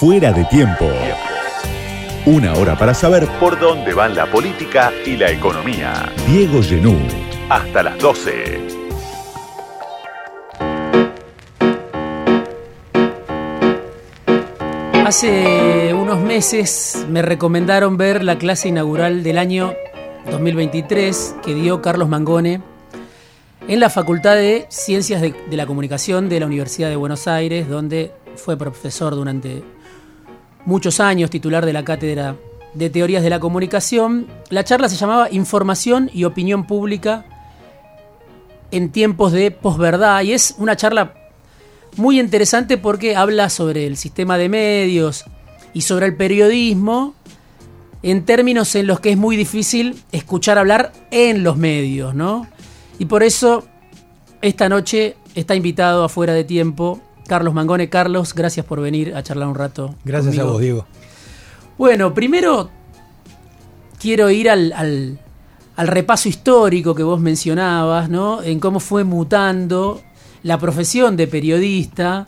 Fuera de tiempo. Una hora para saber por dónde van la política y la economía. Diego Genú. Hasta las 12. Hace unos meses me recomendaron ver la clase inaugural del año 2023 que dio Carlos Mangone en la Facultad de Ciencias de, la Comunicación de la Universidad de Buenos Aires, donde fue profesor durante muchos años, titular de la cátedra de Teorías de la Comunicación. La charla se llamaba Información y Opinión Pública en tiempos de posverdad y es una charla muy interesante porque habla sobre el sistema de medios y sobre el periodismo en términos en los que es muy difícil escuchar hablar en los medios, ¿no? Y por eso esta noche está invitado afuera de tiempo Carlos Mangone. Carlos, gracias por venir a charlar un rato. Gracias a vos, Diego. Bueno, primero quiero ir al, al, al, repaso histórico que vos mencionabas, ¿no? En cómo fue mutando la profesión de periodista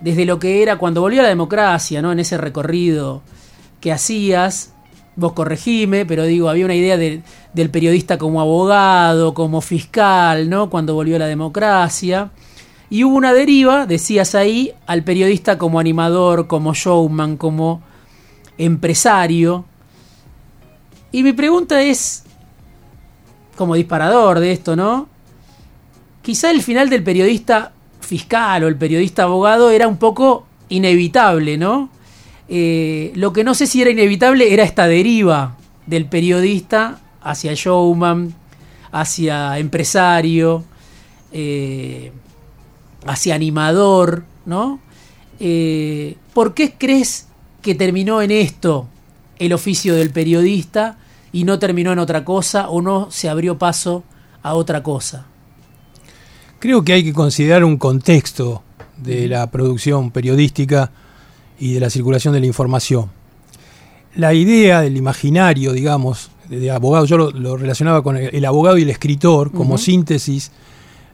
desde lo que era cuando volvió a la democracia, ¿no? En ese recorrido que hacías vos corregime, pero digo, había una idea del periodista como abogado, como fiscal, ¿no? Cuando volvió la democracia. Y hubo una deriva, decías ahí, al periodista como animador, como showman, como empresario. Y mi pregunta es, como disparador de esto, ¿no? Quizá el final del periodista fiscal o el periodista abogado era un poco inevitable, ¿no? Eh, lo que no sé si era inevitable era esta deriva del periodista hacia showman, hacia empresario, eh, hacia animador, ¿no? Eh, ¿Por qué crees que terminó en esto el oficio del periodista y no terminó en otra cosa o no se abrió paso a otra cosa? Creo que hay que considerar un contexto de la producción periodística y de la circulación de la información. La idea del imaginario, digamos, de, abogado, yo lo, relacionaba con el, abogado y el escritor como síntesis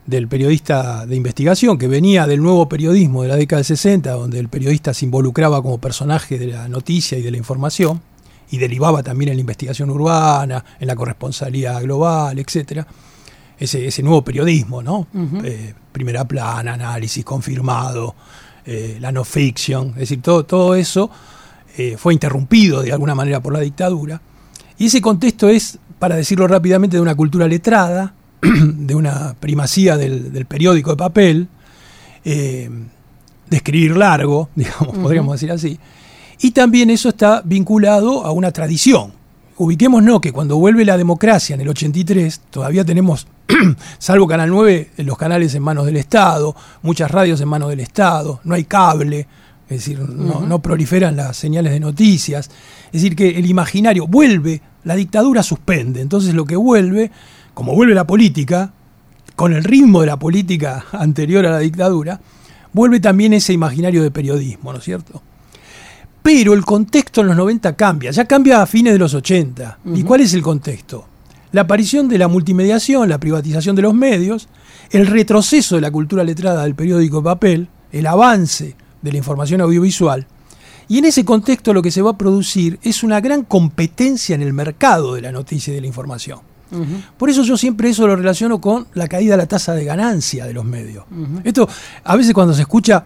del periodista de investigación, que venía del nuevo periodismo de la década de 60, donde el periodista se involucraba como personaje de la noticia y de la información, y derivaba también en la investigación urbana, en la corresponsalía global, etcétera. Ese, ese nuevo periodismo, ¿no? Eh, primera plana, análisis confirmado, eh, la no fiction, es decir, todo, todo eso eh, fue interrumpido de alguna manera por la dictadura. Y ese contexto es, para decirlo rápidamente, de una cultura letrada, de una primacía del, periódico de papel, eh, de escribir largo, digamos, podríamos decir así. Y también eso está vinculado a una tradición. Ubiquémonos que cuando vuelve la democracia en el 83, todavía tenemos salvo Canal 9, los canales en manos del Estado, muchas radios en manos del Estado, no hay cable, es decir, no, proliferan las señales de noticias. Es decir, que el imaginario vuelve, la dictadura suspende, entonces lo que vuelve, como vuelve la política, con el ritmo de la política anterior a la dictadura, vuelve también ese imaginario de periodismo, ¿no es cierto? Pero el contexto en los 90 cambia, ya cambia a fines de los 80. ¿Y cuál es el contexto? la aparición de la multimediación, la privatización de los medios, el retroceso de la cultura letrada del periódico papel, el avance de la información audiovisual. Y en ese contexto lo que se va a producir es una gran competencia en el mercado de la noticia y de la información. Por eso yo siempre eso lo relaciono con la caída de la tasa de ganancia de los medios. Esto, a veces cuando se escucha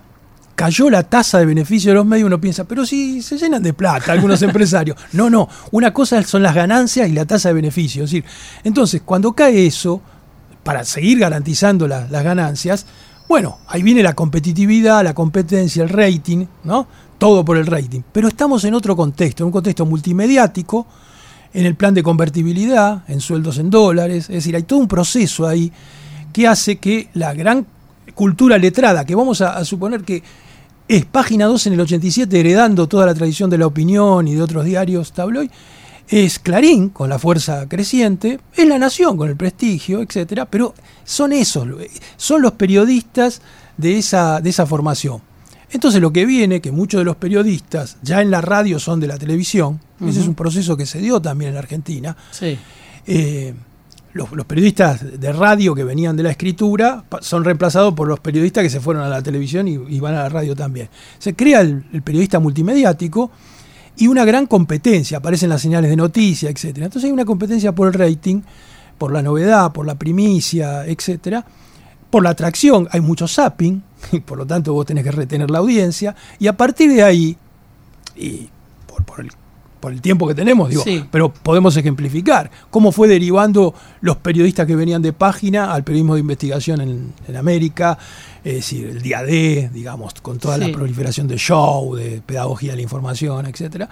cayó la tasa de beneficio de los medios, uno piensa, pero si se llenan de plata algunos empresarios. No, no, una cosa son las ganancias y la tasa de beneficio. Es decir, entonces, cuando cae eso, para seguir garantizando las ganancias, bueno, ahí viene la competitividad, la competencia, el rating, ¿no? Todo por el rating. Pero estamos en otro contexto, en un contexto multimediático, en el plan de convertibilidad, en sueldos en dólares, es decir, hay todo un proceso ahí que hace que la gran cultura letrada, que vamos a suponer que es página 2 en el 87, heredando toda la tradición de la opinión y de otros diarios tabloid. Es Clarín, con la fuerza creciente, es La Nación, con el prestigio, etcétera, pero son esos, son los periodistas de esa, de esa formación. Entonces lo que viene, que muchos de los periodistas ya en la radio son de la televisión, ese es un proceso que se dio también en Argentina, sí. Eh, los, periodistas de radio que venían de la escritura son reemplazados por los periodistas que se fueron a la televisión y, van a la radio también. Se crea el, periodista multimediático y una gran competencia, aparecen las señales de noticia, etcétera. Entonces hay una competencia por el rating, por la novedad, por la primicia, etcétera, por la atracción, hay mucho zapping, y por lo tanto vos tenés que retener la audiencia, y a partir de ahí, y por el por el tiempo que tenemos, digo, pero podemos ejemplificar cómo fue derivando los periodistas que venían de página al periodismo de investigación en, América, es decir, el día D, digamos, con toda la proliferación de show, de pedagogía de la información, etcétera.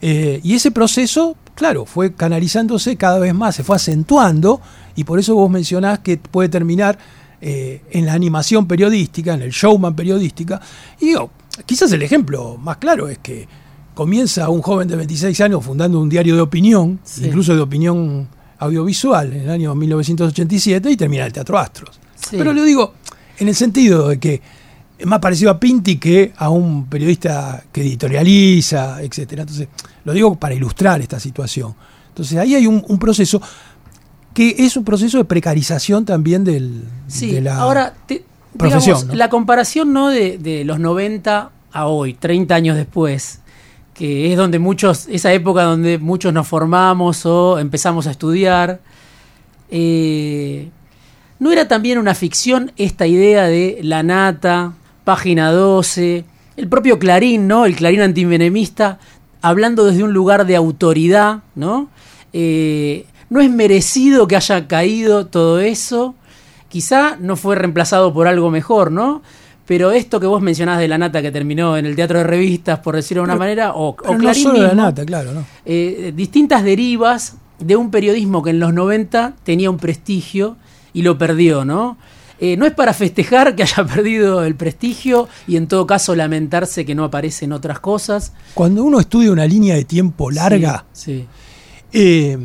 Eh, y ese proceso, claro, fue canalizándose cada vez más, se fue acentuando, y por eso vos mencionás que puede terminar eh, en la animación periodística, en el showman periodística. Y digo, quizás el ejemplo más claro es que comienza un joven de 26 años fundando un diario de opinión, incluso de opinión audiovisual, en el año 1987 y termina el Teatro Astros. Pero lo digo en el sentido de que es más parecido a Pinti que a un periodista que editorializa, etcétera. Entonces, lo digo para ilustrar esta situación. Entonces, ahí hay un, proceso que es un proceso de precarización también del, de la ahora profesión. La comparación ¿no? de, de los 90 a hoy, 30 años después, que es donde muchos, esa época donde muchos nos formamos o empezamos a estudiar. Eh, ¿No era también una ficción esta idea de la nata, página 12, el propio Clarín, ¿no? El Clarín antivenemista, hablando desde un lugar de autoridad, ¿no? Eh, no es merecido que haya caído todo eso. Quizá no fue reemplazado por algo mejor, ¿no? Pero esto que vos mencionás de la nata que terminó en el teatro de revistas, por decirlo de una manera, o, o no solo la nata, claro, ¿no? Eh, distintas derivas de un periodismo que en los 90 tenía un prestigio y lo perdió, ¿no? Eh, no es para festejar que haya perdido el prestigio y en todo caso lamentarse que no aparecen otras cosas. Cuando uno estudia una línea de tiempo larga, eh,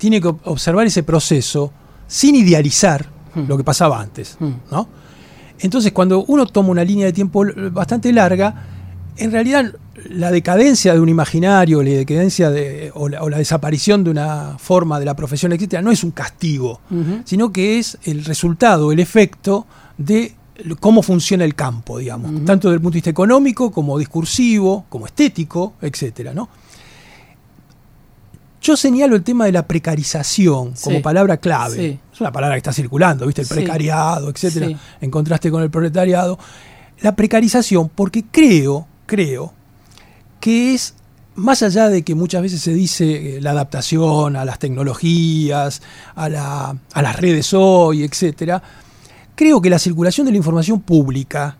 tiene que observar ese proceso sin idealizar hmm. lo que pasaba antes, hmm. ¿no? Entonces, cuando uno toma una línea de tiempo bastante larga, en realidad la decadencia de un imaginario, la decadencia de, o, la, desaparición de una forma de la profesión, etcétera, no es un castigo, sino que es el resultado, el efecto de cómo funciona el campo, digamos, tanto desde el punto de vista económico como discursivo, como estético, etcétera, ¿no? Yo señalo el tema de la precarización como palabra clave. Es una palabra que está circulando, ¿viste? El precariado, etcétera, en contraste con el proletariado. La precarización, porque creo, creo, que es más allá de que muchas veces se dice eh, la adaptación a las tecnologías, a, la, a las redes hoy, etcétera, creo que la circulación de la información pública,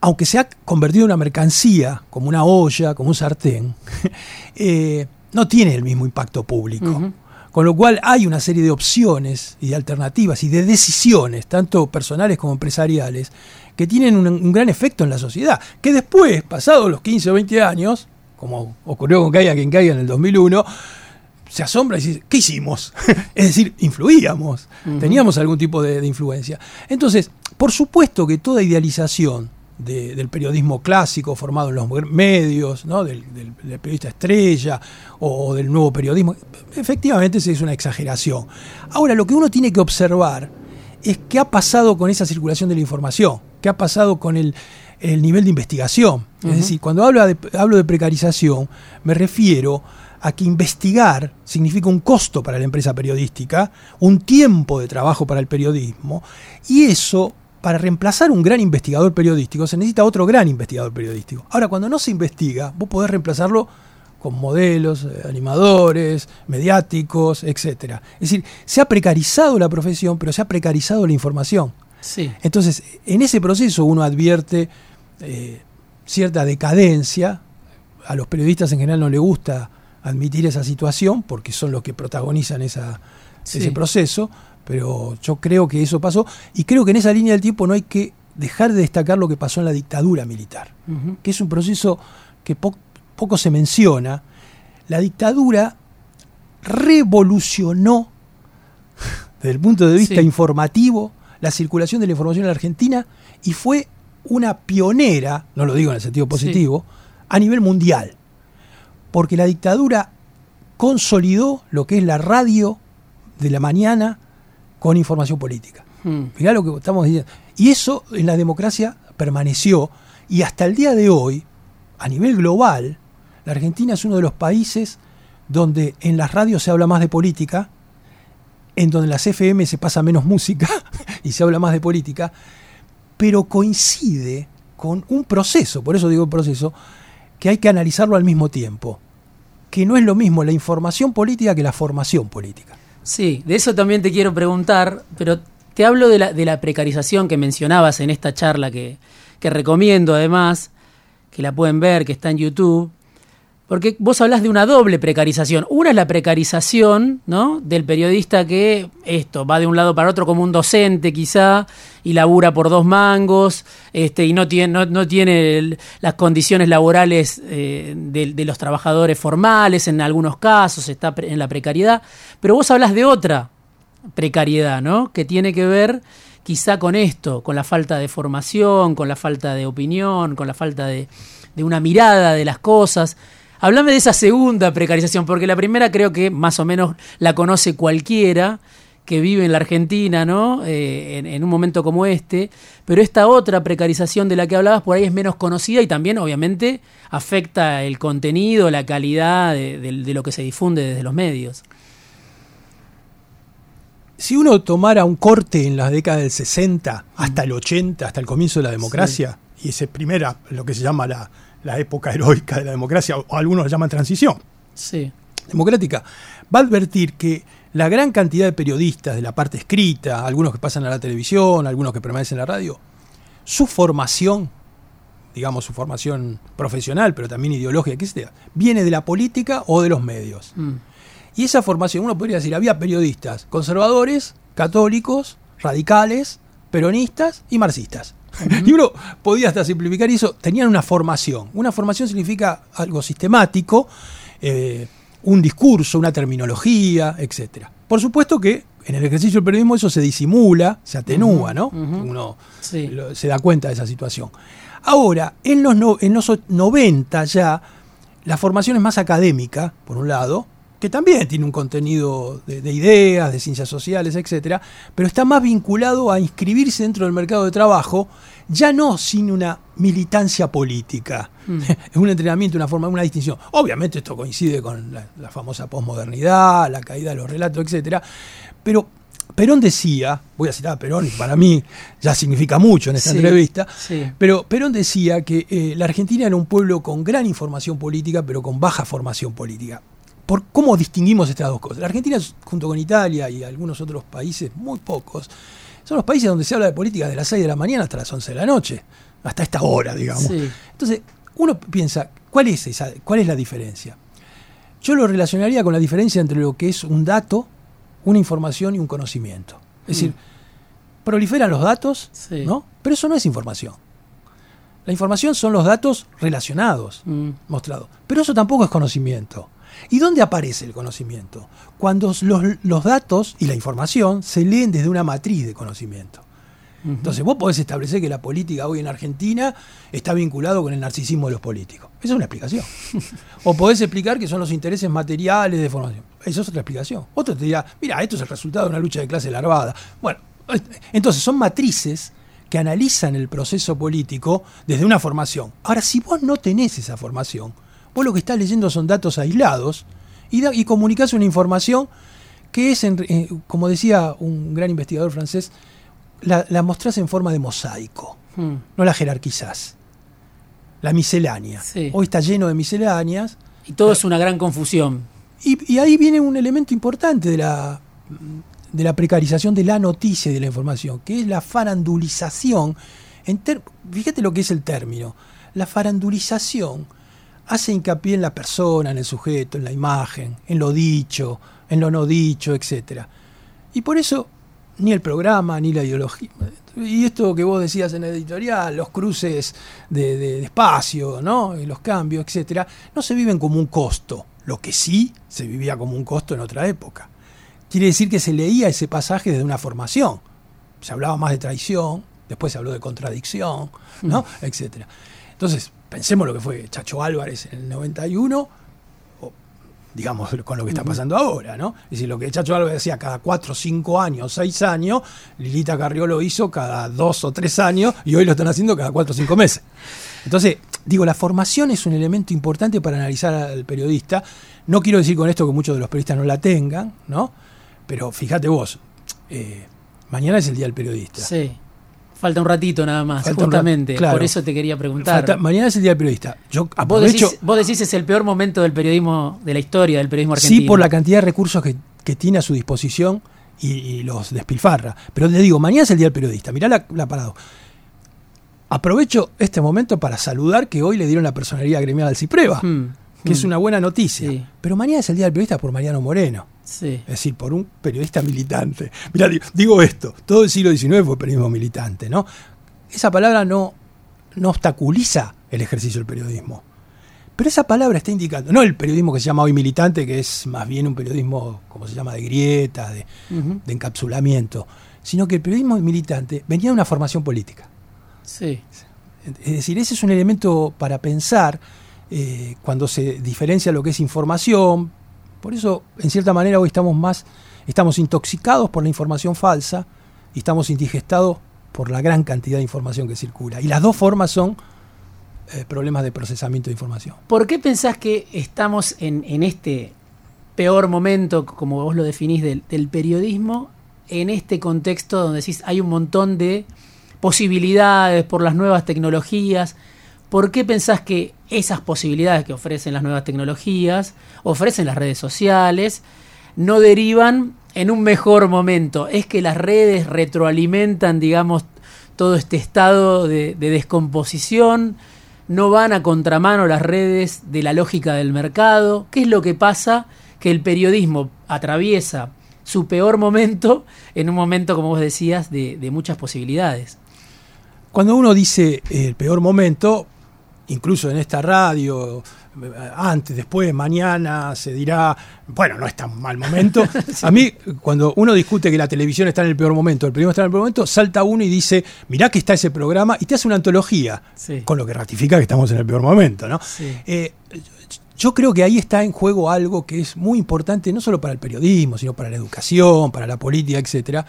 aunque se ha convertido en una mercancía, como una olla, como un sartén, eh, no tiene el mismo impacto público. Con lo cual hay una serie de opciones y de alternativas y de decisiones, tanto personales como empresariales, que tienen un, gran efecto en la sociedad. Que después, pasados los 15 o 20 años, como ocurrió con Caiga quien caiga en el 2001, se asombra y dice, ¿qué hicimos? es decir, influíamos, teníamos algún tipo de influencia. Entonces, por supuesto que toda idealización del periodismo clásico formado en los medios, ¿no? del, periodista estrella o, del nuevo periodismo. Efectivamente, es una exageración. Ahora, lo que uno tiene que observar es qué ha pasado con esa circulación de la información, qué ha pasado con el, nivel de investigación. Es decir, cuando hablo de, hablo de precarización, me refiero a que investigar significa un costo para la empresa periodística, un tiempo de trabajo para el periodismo, y eso para reemplazar un gran investigador periodístico se necesita otro gran investigador periodístico. Ahora, cuando no se investiga, vos podés reemplazarlo con modelos, eh, animadores, mediáticos, etc. Es decir, se ha precarizado la profesión, pero se ha precarizado la información. Sí. Entonces, en ese proceso uno advierte eh, cierta decadencia. A los periodistas en general no les gusta admitir esa situación porque son los que protagonizan esa, ese proceso pero yo creo que eso pasó y creo que en esa línea del tiempo no hay que dejar de destacar lo que pasó en la dictadura militar, que es un proceso que poco se menciona. La dictadura revolucionó desde el punto de vista informativo la circulación de la información en la Argentina y fue una pionera, no lo digo en el sentido positivo, a nivel mundial. Porque la dictadura consolidó lo que es la radio de la mañana con información política. Mm. Mirá lo que estamos diciendo. Y eso en la democracia permaneció y hasta el día de hoy, a nivel global, la Argentina es uno de los países donde en las radios se habla más de política, en donde en las FM se pasa menos música y se habla más de política, pero coincide con un proceso, por eso digo proceso, que hay que analizarlo al mismo tiempo, que no es lo mismo la información política que la formación política. Sí, de eso también te quiero preguntar, pero te hablo de la, de la precarización que mencionabas en esta charla que, que recomiendo además, que la pueden ver, que está en YouTube, porque vos hablas de una doble precarización. Una es la precarización ¿no? del periodista que esto va de un lado para otro como un docente quizá y labura por dos mangos este, y no tiene, no, no tiene las condiciones laborales eh, de, de los trabajadores formales en algunos casos, está en la precariedad. Pero vos hablas de otra precariedad, ¿no? Que tiene que ver quizá con esto, con la falta de formación, con la falta de opinión, con la falta de, de una mirada de las cosas. Háblame de esa segunda precarización, porque la primera creo que más o menos la conoce cualquiera que vive en la Argentina, ¿no? Eh, en, en un momento como este, pero esta otra precarización de la que hablabas por ahí es menos conocida y también obviamente afecta el contenido, la calidad de, de- de lo que se difunde desde los medios. Si uno tomara un corte en las décadas del 60 hasta el 80, hasta el comienzo de la democracia, y esa es primera, lo que se llama la, la época heroica de la democracia, o algunos la llaman transición Sí. democrática, va a advertir que la gran cantidad de periodistas de la parte escrita, algunos que pasan a la televisión, algunos que permanecen en la radio, su formación, digamos su formación profesional, pero también ideológica, que sea, viene de la política o de los medios. Mm. Y esa formación, uno podría decir, había periodistas conservadores, católicos, radicales, peronistas y marxistas. Y uno podía hasta simplificar eso, tenían una formación. Una formación significa algo sistemático, eh, un discurso, una terminología, etcétera. Por supuesto que en el ejercicio del periodismo eso se disimula, se atenúa, ¿no? Uno Sí. lo- se da cuenta de esa situación. Ahora, en los, no- en los o- 90 ya, la formación es más académica, por un lado, que también tiene un contenido de, de ideas, de ciencias sociales, etcétera, pero está más vinculado a inscribirse dentro del mercado de trabajo, ya no sin una militancia política. Es un entrenamiento, una forma, una distinción. Obviamente esto coincide con la, la famosa posmodernidad, la caída de los relatos, etcétera, pero Perón decía, voy a citar a Perón, y para mí ya significa mucho en esta Sí, entrevista, sí. pero Perón decía que eh, la Argentina era un pueblo con gran información política, pero con baja formación política. ¿Por cómo distinguimos estas dos cosas? La Argentina, junto con Italia y algunos otros países, muy pocos, son los países donde se habla de política de las 6 de la mañana hasta las 11 de la noche, hasta esta hora, digamos. Sí. Entonces, uno piensa, ¿cuál es, esa, ¿cuál es la diferencia? Yo lo relacionaría con la diferencia entre lo que es un dato, una información y un conocimiento. Es decir, proliferan los datos, Sí. ¿no? Pero eso no es información. La información son los datos relacionados, Mm. mostrados. Pero eso tampoco es conocimiento. ¿Y dónde aparece el conocimiento? Cuando los, los datos y la información se leen desde una matriz de conocimiento. Entonces vos podés establecer que la política hoy en Argentina está vinculado con el narcisismo de los políticos. Esa es una explicación. o podés explicar que son los intereses materiales de formación. Esa es otra explicación. Otro te dirá, mira, esto es el resultado de una lucha de clase larvada. Bueno, entonces son matrices que analizan el proceso político desde una formación. Ahora, si vos no tenés esa formación, vos lo que estás leyendo son datos aislados y, da- y comunicás una información que es, en- eh, como decía un gran investigador francés, la, la mostrás en forma de mosaico, Mm. no la jerarquizás. La miscelánea. Sí. Hoy está lleno de misceláneas Y todo es una gran confusión. y, y ahí viene un elemento importante de la, de la precarización de la noticia y de la información, que es la farandulización. En ter- fíjate lo que es el término. La farandulización hace hincapié en la persona, en el sujeto, en la imagen, en lo dicho, en lo no dicho, etc. Y por eso ni el programa, ni la ideología. Y esto que vos decías en la editorial, los cruces de, de- de espacio, ¿no? Y los cambios, etcétera, no se viven como un costo. Lo que sí se vivía como un costo en otra época. Quiere decir que se leía ese pasaje desde una formación. Se hablaba más de traición, después se habló de contradicción, ¿no? etcétera. Entonces, pensemos lo que fue Chacho Álvarez en el 91, o digamos, con lo que está pasando ahora, ¿no? Es decir, lo que Chacho Álvarez decía cada cuatro, cinco años, seis años, Lilita Carrió lo hizo cada dos o tres años y hoy lo están haciendo cada cuatro o cinco meses. Entonces, digo, la formación es un elemento importante para analizar al periodista. No quiero decir con esto que muchos de los periodistas no la tengan, ¿no? Pero fíjate vos, eh, mañana es el Día del Periodista. Sí. Falta un ratito nada más, justamente. Por eso te quería preguntar. mañana es el Día del Periodista. Yo ¿Vos, decís, vos decís es el peor momento del periodismo, de la historia del periodismo argentino. Sí, por la cantidad de recursos que, tiene a su disposición y, los despilfarra. Pero te digo, mañana es el Día del Periodista. Mirá la, la parado. Aprovecho este momento para saludar que hoy le dieron la personalidad gremial al Cipreva, hmm, que es hmm. una buena noticia. Pero mañana es el Día del Periodista por Mariano Moreno. Es decir, por un periodista militante. Mira, digo esto, todo el siglo XIX fue periodismo militante, ¿no? Esa palabra no, no obstaculiza el ejercicio del periodismo. Pero esa palabra está indicando, no el periodismo que se llama hoy militante, que es más bien un periodismo, como se llama, de grieta, de, de encapsulamiento, sino que el periodismo militante venía de una formación política. Sí. Es decir, ese es un elemento para pensar eh, cuando se diferencia lo que es información. Por eso, en cierta manera, hoy estamos más, estamos intoxicados por la información falsa y estamos indigestados por la gran cantidad de información que circula. Y las dos formas son eh, problemas de procesamiento de información. ¿Por qué pensás que estamos en, este peor momento, como vos lo definís, del, del periodismo, en este contexto donde decís hay un montón de posibilidades, por las nuevas tecnologías. ¿Por qué pensás que esas posibilidades que ofrecen las nuevas tecnologías, ofrecen las redes sociales, no derivan en un mejor momento? ¿Es que las redes retroalimentan, digamos, todo este estado de, descomposición? ¿No van a contramano las redes de la lógica del mercado? ¿Qué es lo que pasa que el periodismo atraviesa su peor momento en un momento, como vos decías, de muchas posibilidades? Cuando uno dice el peor momento, incluso en esta radio, antes, después, mañana, se dirá, bueno, no es tan mal momento. A mí, cuando uno discute que la televisión está en el peor momento, el periodismo está en el peor momento, salta uno y dice, mirá que está ese programa, y te hace una antología, con lo que ratifica que estamos en el peor momento, ¿no? Eh, yo creo que ahí está en juego algo que es muy importante, no solo para el periodismo, sino para la educación, para la política, etcétera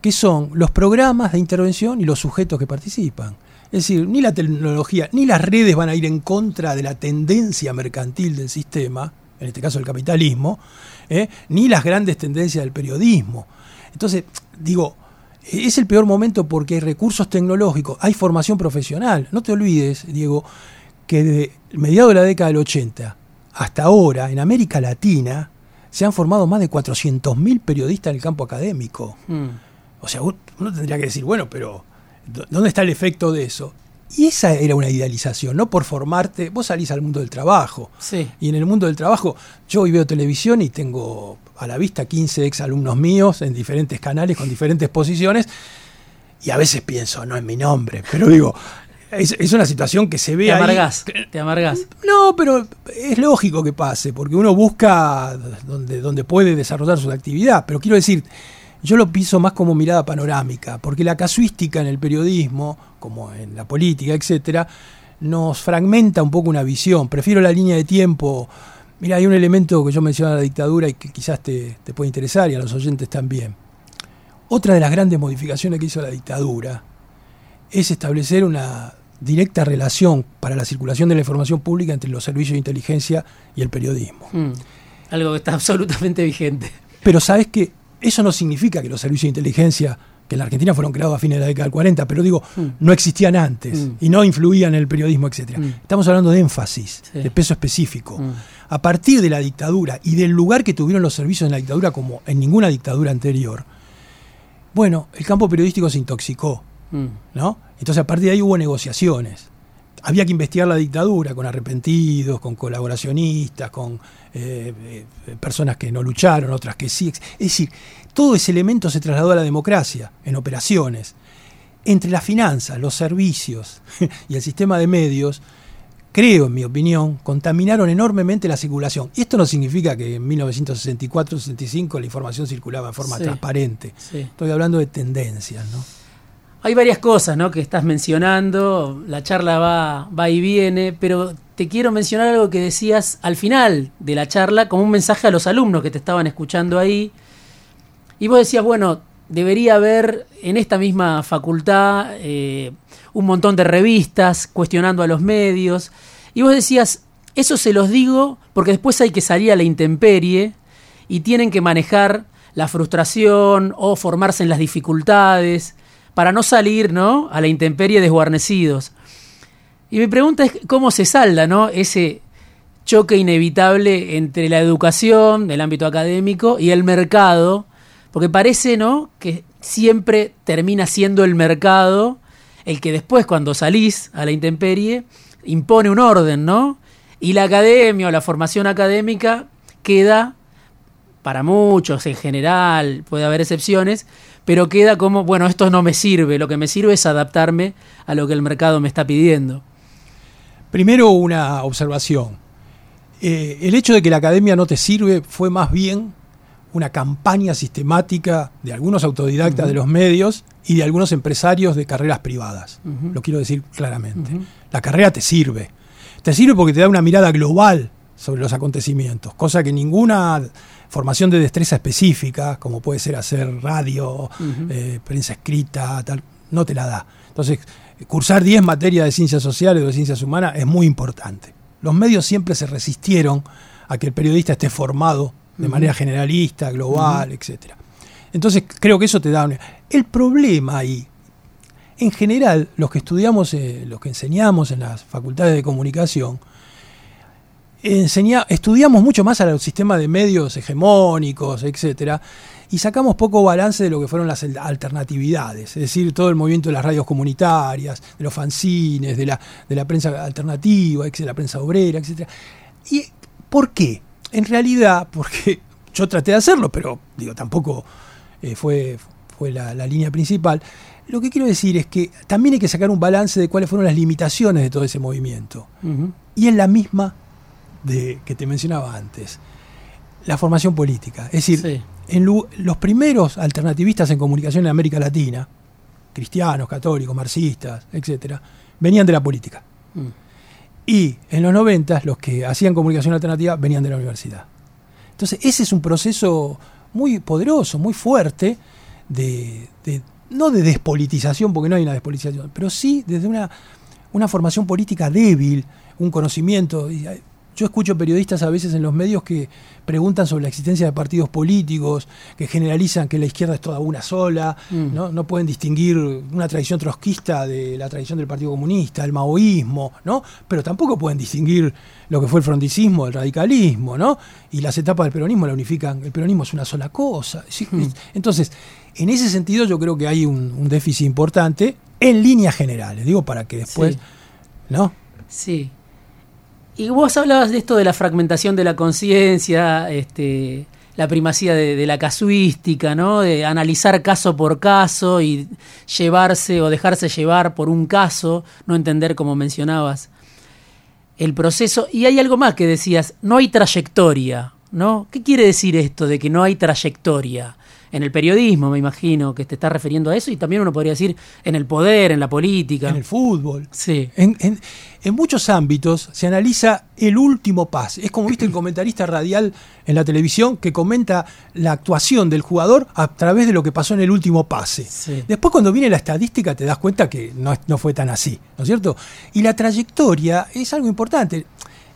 que son los programas de intervención y los sujetos que participan. Es decir, ni la tecnología ni las redes van a ir en contra de la tendencia mercantil del sistema, en este caso el capitalismo, ¿eh? ni las grandes tendencias del periodismo. Entonces, digo, es el peor momento porque hay recursos tecnológicos, hay formación profesional. No te olvides, Diego, que desde mediados de la década del 80 hasta ahora, en América Latina, se han formado más de 400.000 periodistas en el campo académico. Mm. O sea, uno tendría que decir, bueno, pero ¿dónde está el efecto de eso? Y esa era una idealización, no por formarte, vos salís al mundo del trabajo. Sí. Y en el mundo del trabajo, yo hoy veo televisión y tengo a la vista 15 ex alumnos míos en diferentes canales con diferentes posiciones. Y a veces pienso, no es mi nombre, pero digo, es, una situación que se ve te amargás, Te amargás. No, pero es lógico que pase, porque uno busca donde, donde puede desarrollar su actividad. Pero quiero decir, yo lo piso más como mirada panorámica, porque la casuística en el periodismo, como en la política, etcétera, nos fragmenta un poco una visión. Prefiero la línea de tiempo. Mira, hay un elemento que yo mencionaba la dictadura y que quizás te, te puede interesar y a los oyentes también. Otra de las grandes modificaciones que hizo la dictadura es establecer una directa relación para la circulación de la información pública entre los servicios de inteligencia y el periodismo. Hmm. algo que está absolutamente vigente. Pero sabes que eso no significa que los servicios de inteligencia, que en la Argentina fueron creados a fines de la década del 40, pero digo, mm. no existían antes mm. y no influían en el periodismo, etc. Mm. Estamos hablando de énfasis, de peso específico. A partir de la dictadura y del lugar que tuvieron los servicios en la dictadura como en ninguna dictadura anterior, bueno, el campo periodístico se intoxicó, ¿no? Entonces a partir de ahí hubo negociaciones había que investigar la dictadura con arrepentidos, con colaboracionistas, con eh, eh, personas que no lucharon, otras que sí. Es decir, todo ese elemento se trasladó a la democracia en operaciones. Entre las finanzas, los servicios y el sistema de medios, creo, en mi opinión, contaminaron enormemente la circulación. Y esto no significa que en 1964-65 la información circulaba de forma transparente. Estoy hablando de tendencias, ¿no? Hay varias cosas ¿no? que estás mencionando, la charla va, va y viene, pero te quiero mencionar algo que decías al final de la charla como un mensaje a los alumnos que te estaban escuchando ahí. Y vos decías, bueno, debería haber en esta misma facultad eh, un montón de revistas cuestionando a los medios. Y vos decías, eso se los digo porque después hay que salir a la intemperie y tienen que manejar la frustración o formarse en las dificultades para no salir ¿no? a la intemperie desguarnecidos. Y mi pregunta es cómo se salda ¿no? ese choque inevitable entre la educación del ámbito académico y el mercado, porque parece ¿no? que siempre termina siendo el mercado el que después cuando salís a la intemperie impone un orden, ¿no? Y la academia o la formación académica queda, para muchos en general, puede haber excepciones, pero queda como, bueno, esto no me sirve, lo que me sirve es adaptarme a lo que el mercado me está pidiendo. Primero una observación. Eh, el hecho de que la academia no te sirve fue más bien una campaña sistemática de algunos autodidactas de los medios y de algunos empresarios de carreras privadas. Lo quiero decir claramente. La carrera te sirve. Te sirve porque te da una mirada global sobre los acontecimientos, cosa que ninguna formación de destreza específica, como puede ser hacer radio, eh, prensa escrita, tal, no te la da. Entonces, cursar 10 materias de ciencias sociales o de ciencias humanas es muy importante. Los medios siempre se resistieron a que el periodista esté formado de manera generalista, global, etcétera. Entonces, creo que eso te da... El problema ahí, en general, los que estudiamos, eh, los que enseñamos en las facultades de comunicación, estudiamos mucho más al sistema de medios hegemónicos, etcétera, y sacamos poco balance de lo que fueron las alternatividades, es decir, todo el movimiento de las radios comunitarias, de los fanzines, de la, de la prensa alternativa, de la prensa obrera, etcétera. ¿Y por qué? En realidad, porque yo traté de hacerlo, pero digo, tampoco eh, fue, fue la, línea principal. Lo que quiero decir es que también hay que sacar un balance de cuáles fueron las limitaciones de todo ese movimiento. Y es la misma de, que te mencionaba antes, la formación política. Es decir, en los primeros alternativistas en comunicación en América Latina, cristianos, católicos, marxistas, etcétera, venían de la política. Mm. Y en los 90 los que hacían comunicación alternativa venían de la universidad. Entonces, ese es un proceso muy poderoso, muy fuerte, de, no de despolitización, porque no hay una despolitización, pero sí desde una, una formación política débil, un conocimiento. Yo escucho periodistas a veces en los medios que preguntan sobre la existencia de partidos políticos, que generalizan que la izquierda es toda una sola, mm. ¿no? no pueden distinguir una tradición trotskista de la tradición del Partido Comunista, el maoísmo, ¿no? pero tampoco pueden distinguir lo que fue el fronticismo del radicalismo, ¿no? y las etapas del peronismo la unifican, el peronismo es una sola cosa. Mm. Entonces, en ese sentido yo creo que hay un, déficit importante en líneas generales, digo, para que después... ¿No? Sí, y vos hablabas de esto de la fragmentación de la conciencia, este, la primacía de, la casuística, ¿no? De analizar caso por caso y llevarse o dejarse llevar por un caso, no entender como mencionabas el proceso. Y hay algo más que decías, no hay trayectoria, ¿no? ¿Qué quiere decir esto de que no hay trayectoria? En el periodismo, me imagino, que te está refiriendo a eso, y también uno podría decir en el poder, en la política. En el fútbol. Sí. En, muchos ámbitos se analiza el último pase. Es como viste el comentarista radial en la televisión que comenta la actuación del jugador a través de lo que pasó en el último pase. Después cuando viene la estadística te das cuenta que no, no fue tan así, ¿no es cierto? Y la trayectoria es algo importante.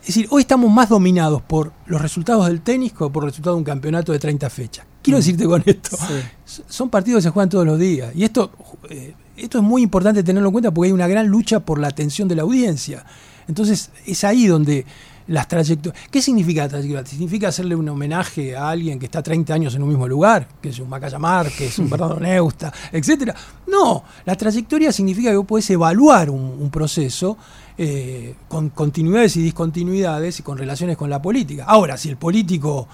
Es decir, hoy estamos más dominados por los resultados del tenis que por el resultado de un campeonato de 30 fechas. Quiero mm. decirte con esto, son partidos que se juegan todos los días. Y esto, eh, esto es muy importante tenerlo en cuenta porque hay una gran lucha por la atención de la audiencia. Entonces es ahí donde las trayectorias... ¿Qué significa trayectoria? ¿Significa hacerle un homenaje a alguien que está 30 años en un mismo lugar? Que es un Macaya que es un Bernardo Neusta, etcétera. No, la trayectoria significa que vos podés evaluar un, proceso eh, con continuidades y discontinuidades y con relaciones con la política. Ahora, si el político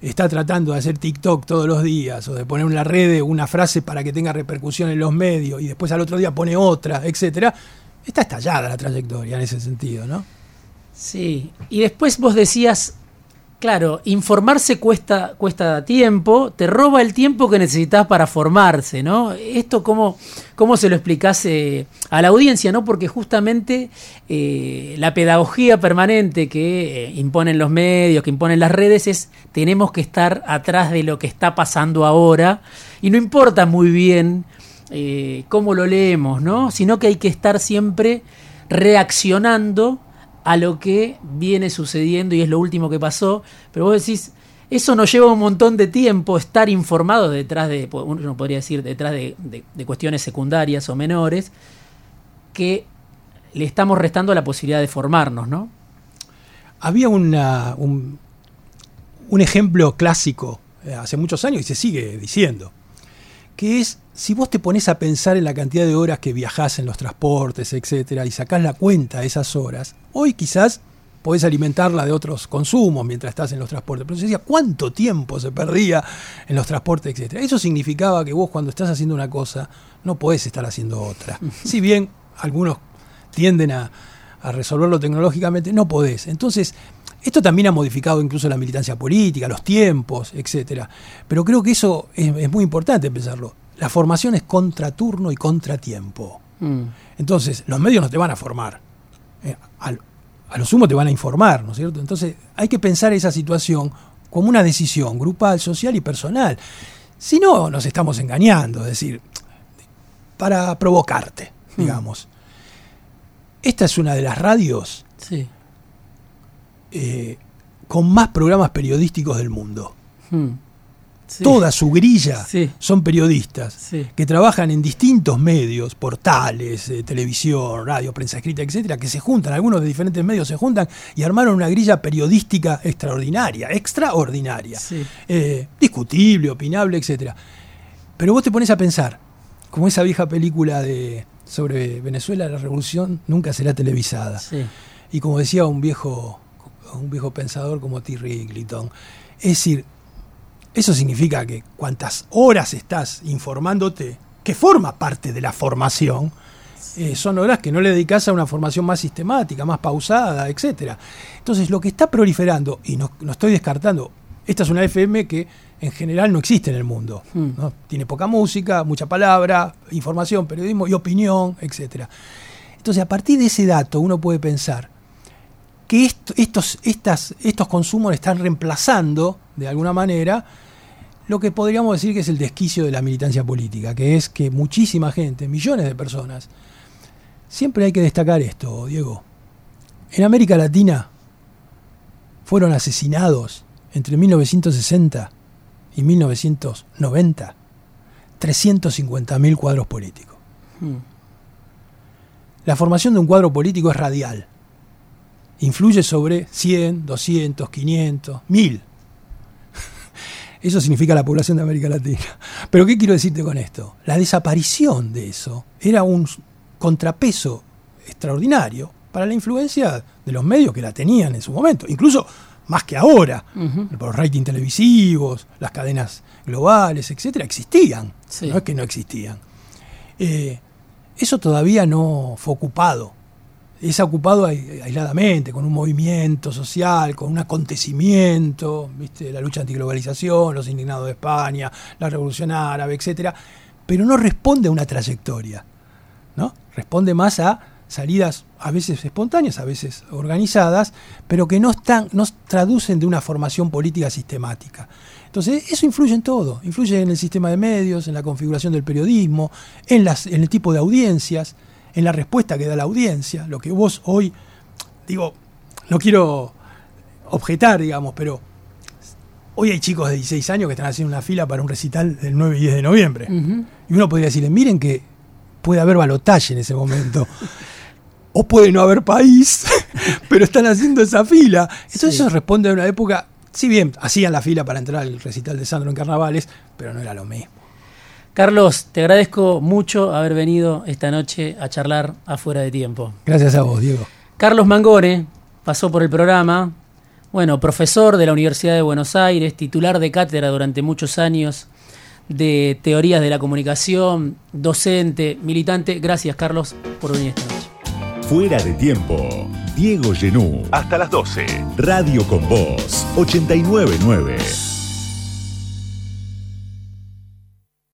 está tratando de hacer TikTok todos los días o de poner en la red una frase para que tenga repercusión en los medios y después al otro día pone otra, etcétera, está estallada la trayectoria en ese sentido, ¿no? Sí, y después vos decías Claro, informarse cuesta, cuesta tiempo, te roba el tiempo que necesitas para formarse, ¿no? Esto cómo, cómo se lo explicase a la audiencia, ¿no? Porque justamente eh, la pedagogía permanente que eh, imponen los medios, que imponen las redes, es tenemos que estar atrás de lo que está pasando ahora y no importa muy bien eh, cómo lo leemos, ¿no? Sino que hay que estar siempre reaccionando a lo que viene sucediendo y es lo último que pasó, pero vos decís, eso nos lleva un montón de tiempo estar informado detrás de, uno podría decir, detrás de, cuestiones secundarias o menores, que le estamos restando la posibilidad de formarnos, ¿no? Había un, un ejemplo clásico eh, hace muchos años y se sigue diciendo, que es si vos te pones a pensar en la cantidad de horas que viajás en los transportes, etcétera, y sacás la cuenta de esas horas, hoy quizás podés alimentarla de otros consumos mientras estás en los transportes. Pero se decía, ¿cuánto tiempo se perdía en los transportes, etcétera? Eso significaba que vos cuando estás haciendo una cosa, no podés estar haciendo otra. Si bien algunos tienden a, resolverlo tecnológicamente, no podés. Entonces, esto también ha modificado incluso la militancia política, los tiempos, etcétera. Pero creo que eso es, es muy importante pensarlo la formación es contraturno y contratiempo. Mm. Entonces, los medios no te van a formar. Eh, a lo sumo te van a informar, ¿no es cierto? Entonces, hay que pensar esa situación como una decisión grupal, social y personal. Si no, nos estamos engañando, es decir, para provocarte, mm. digamos. Esta es una de las radios eh, con más programas periodísticos del mundo. Mm. Toda su grilla son periodistas que trabajan en distintos medios, portales, eh, televisión, radio, prensa escrita, etcétera, que se juntan, algunos de diferentes medios se juntan y armaron una grilla periodística extraordinaria, extraordinaria, eh, discutible, opinable, etcétera. Pero vos te pones a pensar, como esa vieja película de sobre Venezuela, la revolución nunca será televisada. Y como decía un viejo, un viejo pensador como T. Riglington, es decir, eso significa que cuantas horas estás informándote, que forma parte de la formación, eh, son horas que no le dedicas a una formación más sistemática, más pausada, etc. Entonces, lo que está proliferando, y no, estoy descartando, esta es una FM que en general no existe en el mundo. Hmm. Tiene poca música, mucha palabra, información, periodismo y opinión, etc. Entonces, a partir de ese dato, uno puede pensar que estos, estas, estos consumos están reemplazando, de alguna manera, lo que podríamos decir que es el desquicio de la militancia política, que es que muchísima gente, millones de personas, siempre hay que destacar esto, Diego. En América Latina fueron asesinados entre 1960 y 1990 350.000 cuadros políticos. Hmm. La formación de un cuadro político es radial. Influye sobre 100, 200, 500, 1000 eso significa la población de América Latina. Pero ¿qué quiero decirte con esto? La desaparición de eso era un contrapeso extraordinario para la influencia de los medios que la tenían en su momento, incluso más que ahora. Los rating televisivos, las cadenas globales, etcétera, existían. No es que no existían. Eh, eso todavía no fue ocupado es ocupado aisladamente, con un movimiento social, con un acontecimiento, ¿viste? la lucha antiglobalización, los indignados de España, la revolución árabe, etcétera, pero no responde a una trayectoria, ¿no? Responde más a salidas a veces espontáneas, a veces organizadas, pero que no están, no traducen de una formación política sistemática. Entonces, eso influye en todo, influye en el sistema de medios, en la configuración del periodismo, en, las, en el tipo de audiencias en la respuesta que da la audiencia, lo que vos hoy, digo, no quiero objetar, digamos, pero hoy hay chicos de 16 años que están haciendo una fila para un recital del 9 y 10 de noviembre. Y uno podría decirle, miren que puede haber balotaje en ese momento. o puede no haber país, pero están haciendo esa fila. Entonces eso responde a una época, si bien hacían la fila para entrar al recital de Sandro en Carnavales, pero no era lo mismo. Carlos, te agradezco mucho haber venido esta noche a charlar afuera de tiempo. Gracias a vos, Diego. Carlos Mangore pasó por el programa, bueno, profesor de la Universidad de Buenos Aires, titular de cátedra durante muchos años de teorías de la comunicación, docente, militante. Gracias, Carlos, por venir esta noche. Fuera de tiempo. Diego Genú. Hasta las 12. Radio con Voz. 899.